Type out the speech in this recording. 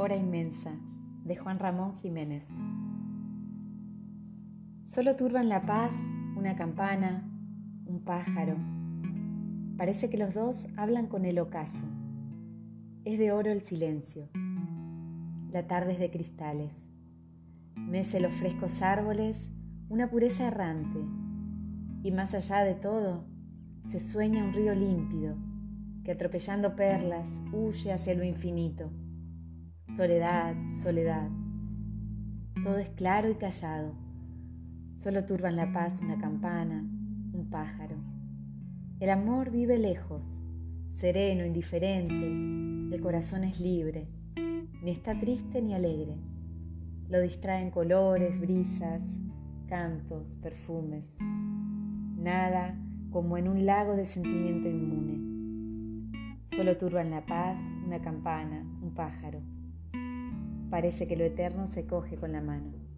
hora inmensa de Juan Ramón Jiménez. Solo turban la paz una campana, un pájaro. Parece que los dos hablan con el ocaso. Es de oro el silencio. La tarde es de cristales. Mece los frescos árboles una pureza errante. Y más allá de todo, se sueña un río límpido que atropellando perlas huye hacia lo infinito. Soledad, soledad. Todo es claro y callado. Solo turban la paz una campana, un pájaro. El amor vive lejos, sereno, indiferente. El corazón es libre, ni está triste ni alegre. Lo distraen colores, brisas, cantos, perfumes. Nada como en un lago de sentimiento inmune. Solo turban la paz una campana, un pájaro. Parece que lo eterno se coge con la mano.